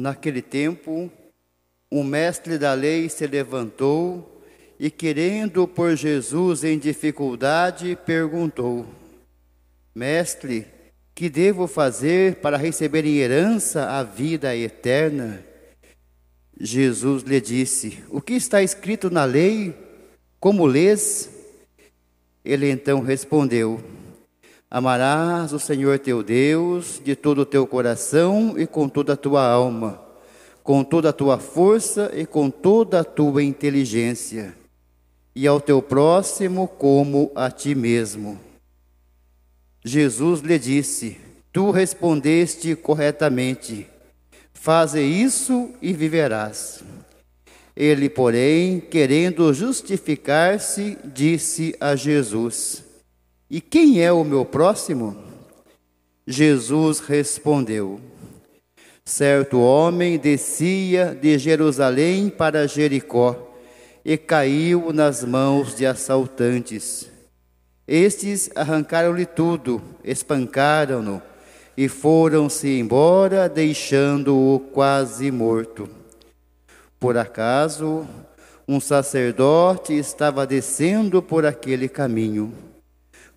Naquele tempo, um mestre da lei se levantou e, querendo pôr Jesus em dificuldade, perguntou: Mestre, que devo fazer para receber em herança a vida eterna? Jesus lhe disse: O que está escrito na lei? Como lês? Ele então respondeu: Amarás o Senhor teu Deus de todo o teu coração e com toda a tua alma, com toda a tua força e com toda a tua inteligência, e ao teu próximo como a ti mesmo. Jesus lhe disse: Tu respondeste corretamente, faze isso e viverás. Ele, porém, querendo justificar-se, disse a Jesus: e quem é o meu próximo? Jesus respondeu: Certo homem descia de Jerusalém para Jericó e caiu nas mãos de assaltantes. Estes arrancaram-lhe tudo, espancaram-no e foram-se embora, deixando-o quase morto. Por acaso, um sacerdote estava descendo por aquele caminho.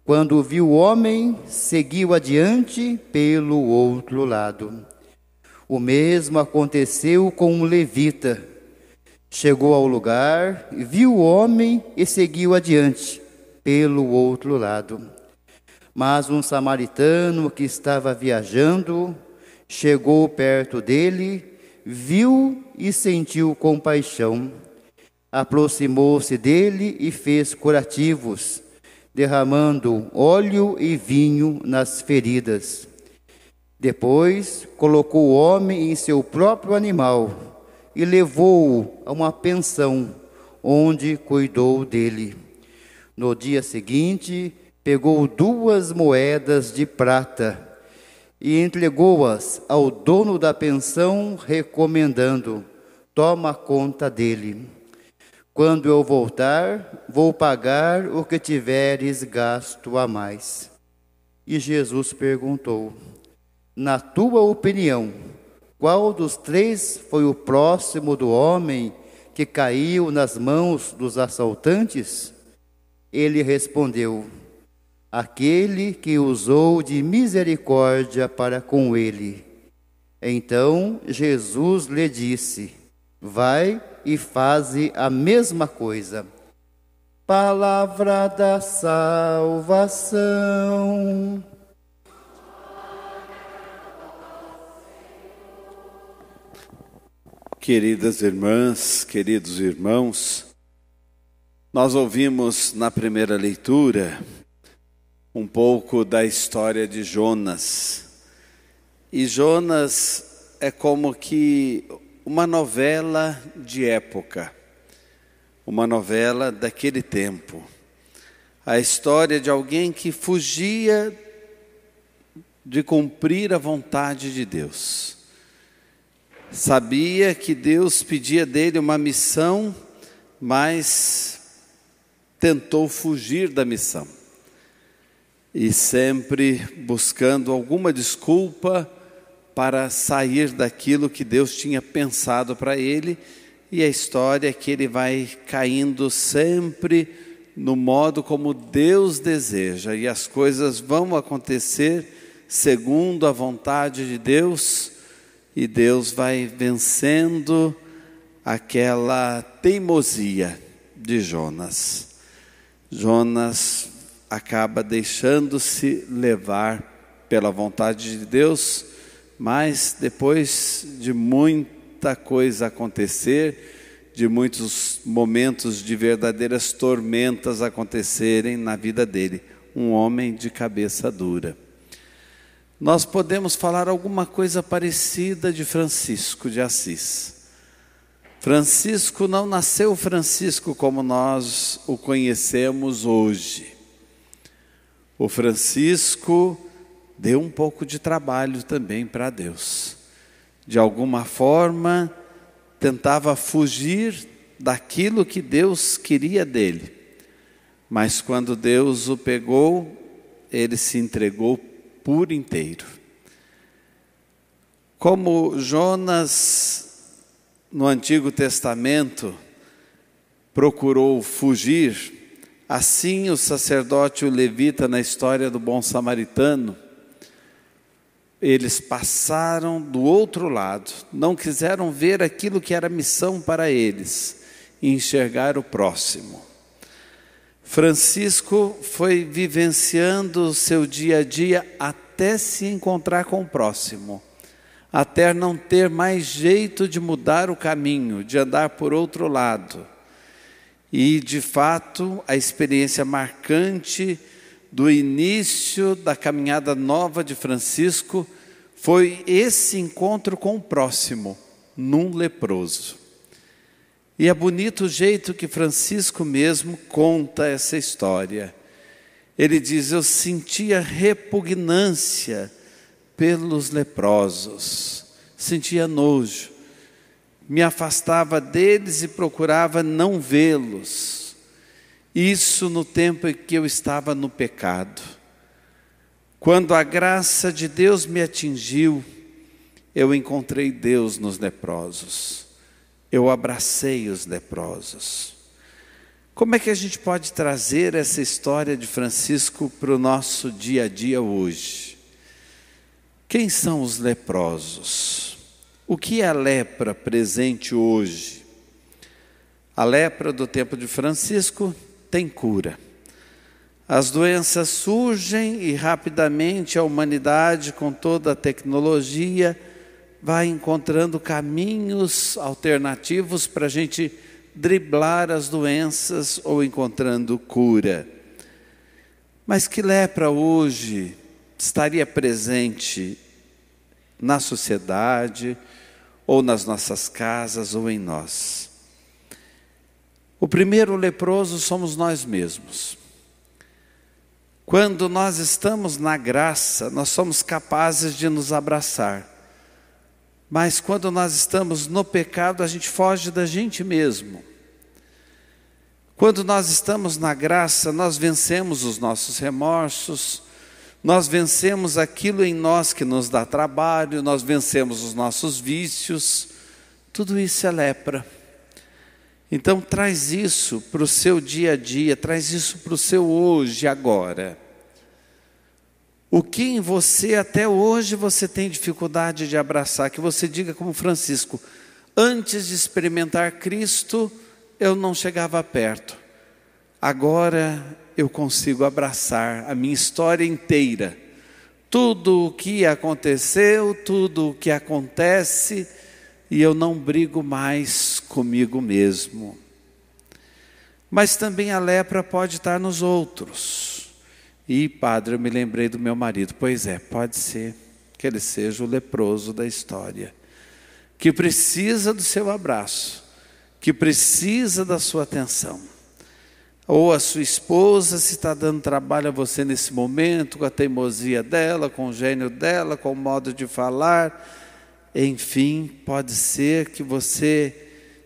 Quando viu o homem, seguiu adiante pelo outro lado. O mesmo aconteceu com um levita. Chegou ao lugar, viu o homem e seguiu adiante pelo outro lado. Mas um samaritano que estava viajando chegou perto dele, viu e sentiu compaixão. Aproximou-se dele e fez curativos derramando óleo e vinho nas feridas. Depois colocou o homem em seu próprio animal e levou-o a uma pensão, onde cuidou dele. No dia seguinte, pegou duas moedas de prata e entregou-as ao dono da pensão, recomendando: Toma conta dele. Quando eu voltar, vou pagar o que tiveres gasto a mais. E Jesus perguntou: Na tua opinião, qual dos três foi o próximo do homem que caiu nas mãos dos assaltantes? Ele respondeu: Aquele que usou de misericórdia para com ele. Então Jesus lhe disse: Vai e faze a mesma coisa. Palavra da salvação. Queridas irmãs, queridos irmãos, nós ouvimos na primeira leitura um pouco da história de Jonas. E Jonas é como que uma novela de época, uma novela daquele tempo. A história de alguém que fugia de cumprir a vontade de Deus. Sabia que Deus pedia dele uma missão, mas tentou fugir da missão. E sempre buscando alguma desculpa para sair daquilo que Deus tinha pensado para ele, e a história é que ele vai caindo sempre no modo como Deus deseja, e as coisas vão acontecer segundo a vontade de Deus, e Deus vai vencendo aquela teimosia de Jonas. Jonas acaba deixando-se levar pela vontade de Deus Mas depois de muita coisa acontecer, de muitos momentos de verdadeiras tormentas acontecerem na vida dele, um homem de cabeça dura. Nós podemos falar alguma coisa parecida de Francisco de Assis. Francisco não nasceu Francisco como nós o conhecemos hoje. O Francisco deu um pouco de trabalho também para Deus. De alguma forma, tentava fugir daquilo que Deus queria dele. Mas quando Deus o pegou, ele se entregou por inteiro. Como Jonas no Antigo Testamento procurou fugir, assim o sacerdote o levita na história do bom samaritano, eles passaram do outro lado, não quiseram ver aquilo que era missão para eles, e enxergar o próximo. Francisco foi vivenciando o seu dia a dia até se encontrar com o próximo até não ter mais jeito de mudar o caminho, de andar por outro lado. E, de fato, a experiência marcante do início da caminhada nova de Francisco foi esse encontro com o próximo, num leproso. E é bonito o jeito que Francisco mesmo conta essa história. Ele diz: Eu sentia repugnância pelos leprosos, sentia nojo, me afastava deles e procurava não vê-los. Isso no tempo em que eu estava no pecado. Quando a graça de Deus me atingiu, eu encontrei Deus nos leprosos. Eu abracei os leprosos. Como é que a gente pode trazer essa história de Francisco para o nosso dia a dia hoje? Quem são os leprosos? O que é a lepra presente hoje? A lepra do tempo de Francisco tem cura. As doenças surgem e rapidamente a humanidade, com toda a tecnologia, vai encontrando caminhos alternativos para a gente driblar as doenças ou encontrando cura. Mas que lepra hoje estaria presente na sociedade, ou nas nossas casas, ou em nós. O primeiro leproso somos nós mesmos. Quando nós estamos na graça, nós somos capazes de nos abraçar. Mas quando nós estamos no pecado, a gente foge da gente mesmo. Quando nós estamos na graça, nós vencemos os nossos remorsos, nós vencemos aquilo em nós que nos dá trabalho, nós vencemos os nossos vícios, tudo isso é lepra. Então traz isso para o seu dia a dia, traz isso para o seu hoje, agora. O que em você até hoje você tem dificuldade de abraçar, que você diga como Francisco, antes de experimentar Cristo, eu não chegava perto. Agora eu consigo abraçar a minha história inteira. Tudo o que aconteceu, tudo o que acontece, e eu não brigo mais comigo mesmo. Mas também a lepra pode estar nos outros. E, padre, eu me lembrei do meu marido. Pois é, pode ser que ele seja o leproso da história, que precisa do seu abraço, que precisa da sua atenção ou a sua esposa, se está dando trabalho a você nesse momento, com a teimosia dela, com o gênio dela, com o modo de falar. Enfim, pode ser que você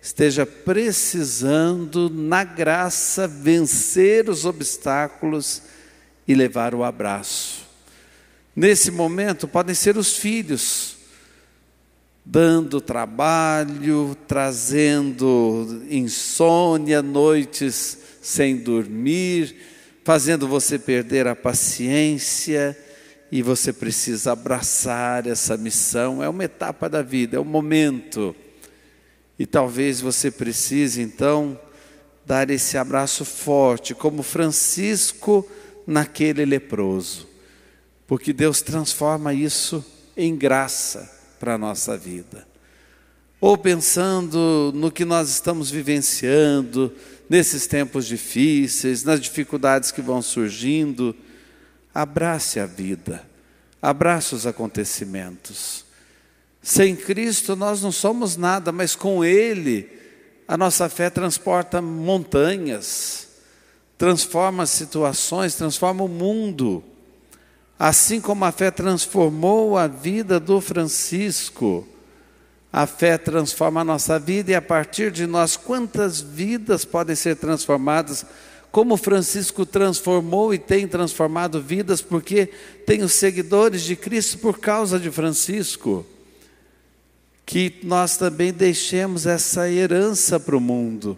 esteja precisando, na graça, vencer os obstáculos e levar o abraço. Nesse momento, podem ser os filhos, dando trabalho, trazendo insônia, noites sem dormir, fazendo você perder a paciência, e você precisa abraçar essa missão. É uma etapa da vida, é um momento. E talvez você precise então dar esse abraço forte, como Francisco naquele leproso, porque Deus transforma isso em graça. para a nossa vida. Ou pensando no que nós estamos vivenciando nesses tempos difíceis, nas dificuldades que vão surgindo, abrace a vida, abrace os acontecimentos. Sem Cristo nós não somos nada, mas com Ele a nossa fé transporta montanhas, transforma situações, transforma o mundo. Assim como a fé transformou a vida do Francisco, a fé transforma a nossa vida e a partir de nós, quantas vidas podem ser transformadas? Como Francisco transformou e tem transformado vidas, porque tem os seguidores de Cristo por causa de Francisco que nós também deixemos essa herança para o mundo.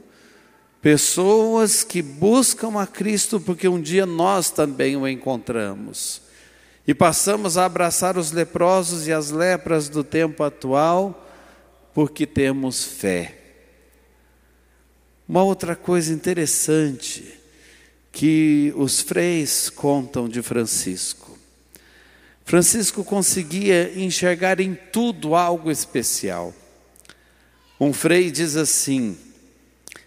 Pessoas que buscam a Cristo porque um dia nós também o encontramos. E passamos a abraçar os leprosos e as lepras do tempo atual porque temos fé. Uma outra coisa interessante que os freis contam de Francisco. Francisco conseguia enxergar em tudo algo especial. Um frei diz assim: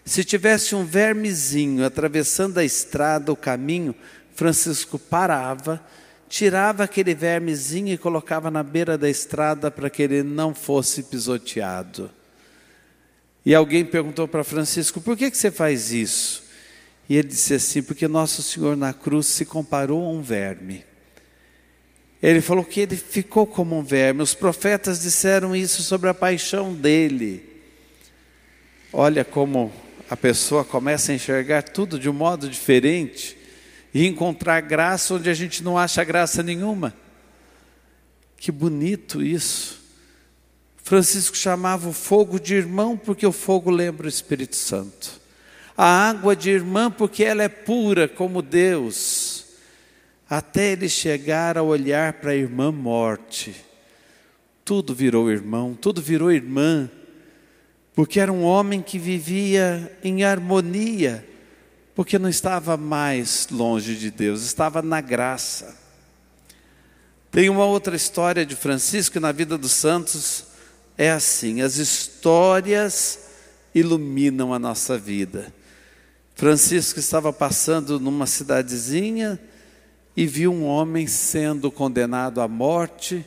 se tivesse um vermezinho atravessando a estrada, o caminho, Francisco parava, tirava aquele vermezinho e colocava na beira da estrada para que ele não fosse pisoteado. E alguém perguntou para Francisco: por que, que você faz isso? E ele disse assim: porque Nosso Senhor na cruz se comparou a um verme. Ele falou que ele ficou como um verme. Os profetas disseram isso sobre a paixão dele. Olha como a pessoa começa a enxergar tudo de um modo diferente e encontrar graça onde a gente não acha graça nenhuma. Que bonito isso. Francisco chamava o fogo de irmão porque o fogo lembra o Espírito Santo. A água de irmã porque ela é pura como Deus até ele chegar a olhar para a irmã morte. Tudo virou irmão, tudo virou irmã, porque era um homem que vivia em harmonia, porque não estava mais longe de Deus, estava na graça. Tem uma outra história de Francisco na vida dos santos, é assim: as histórias iluminam a nossa vida. Francisco estava passando numa cidadezinha, e viu um homem sendo condenado à morte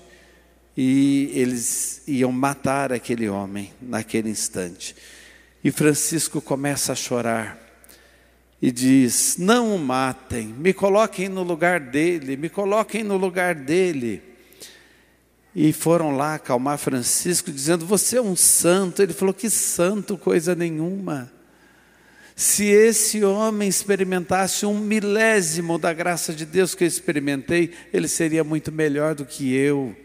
e eles iam matar aquele homem naquele instante. E Francisco começa a chorar e diz: Não o matem, me coloquem no lugar dele, me coloquem no lugar dele. E foram lá acalmar Francisco, dizendo: Você é um santo. Ele falou: Que santo, coisa nenhuma. Se esse homem experimentasse um milésimo da graça de Deus que eu experimentei, ele seria muito melhor do que eu.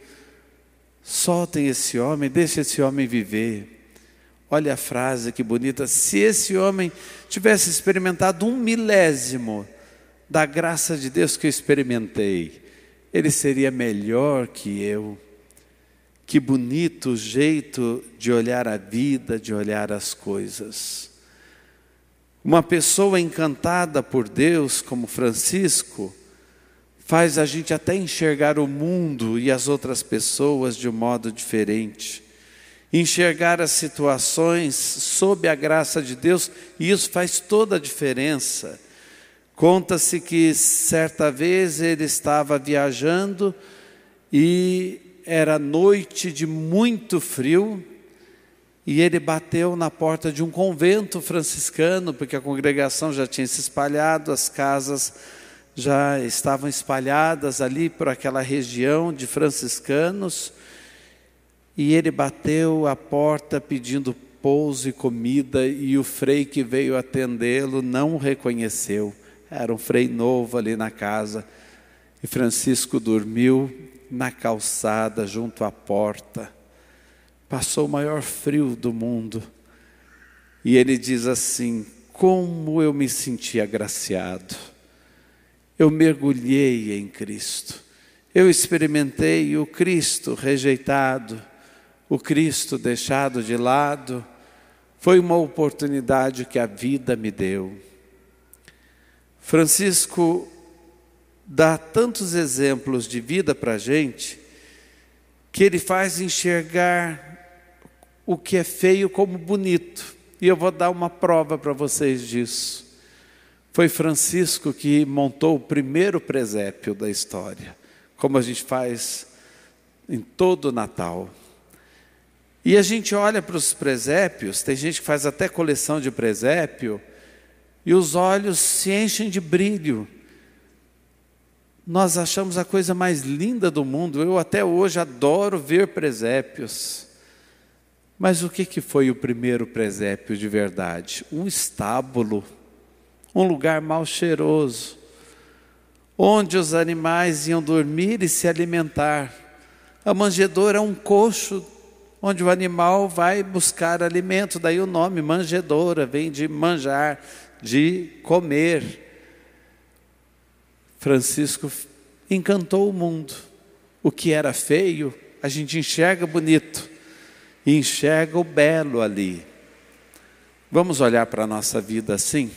Soltem esse homem, deixe esse homem viver. Olha a frase que bonita. Se esse homem tivesse experimentado um milésimo da graça de Deus que eu experimentei, ele seria melhor que eu. Que bonito jeito de olhar a vida, de olhar as coisas. Uma pessoa encantada por Deus, como Francisco, faz a gente até enxergar o mundo e as outras pessoas de um modo diferente. Enxergar as situações sob a graça de Deus, e isso faz toda a diferença. Conta-se que certa vez ele estava viajando e era noite de muito frio, e ele bateu na porta de um convento franciscano, porque a congregação já tinha se espalhado, as casas já estavam espalhadas ali por aquela região de franciscanos. E ele bateu a porta pedindo pouso e comida, e o frei que veio atendê-lo não o reconheceu. Era um frei novo ali na casa. E Francisco dormiu na calçada, junto à porta passou o maior frio do mundo. E ele diz assim: Como eu me senti agraciado. Eu mergulhei em Cristo. Eu experimentei o Cristo rejeitado, o Cristo deixado de lado. Foi uma oportunidade que a vida me deu. Francisco dá tantos exemplos de vida para a gente que ele faz enxergar o que é feio como bonito. E eu vou dar uma prova para vocês disso. Foi Francisco que montou o primeiro presépio da história, como a gente faz em todo o Natal. E a gente olha para os presépios, tem gente que faz até coleção de presépio, e os olhos se enchem de brilho. Nós achamos a coisa mais linda do mundo. Eu até hoje adoro ver presépios. Mas o que, que foi o primeiro presépio de verdade? Um estábulo, um lugar mal cheiroso, onde os animais iam dormir e se alimentar. A manjedoura é um coxo onde o animal vai buscar alimento, daí o nome manjedoura vem de manjar, de comer. Francisco encantou o mundo. O que era feio, a gente enxerga bonito e enxerga o belo ali. Vamos olhar para a nossa vida assim?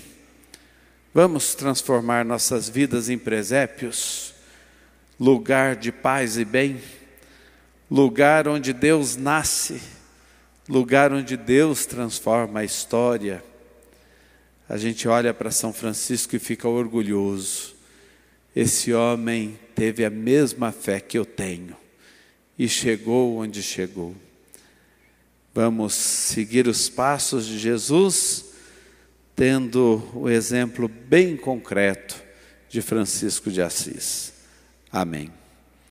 Vamos transformar nossas vidas em presépios, lugar de paz e bem, lugar onde Deus nasce, lugar onde Deus transforma a história. A gente olha para São Francisco e fica orgulhoso. Esse homem teve a mesma fé que eu tenho e chegou onde chegou. Vamos seguir os passos de Jesus, tendo o exemplo bem concreto de Francisco de Assis. Amém.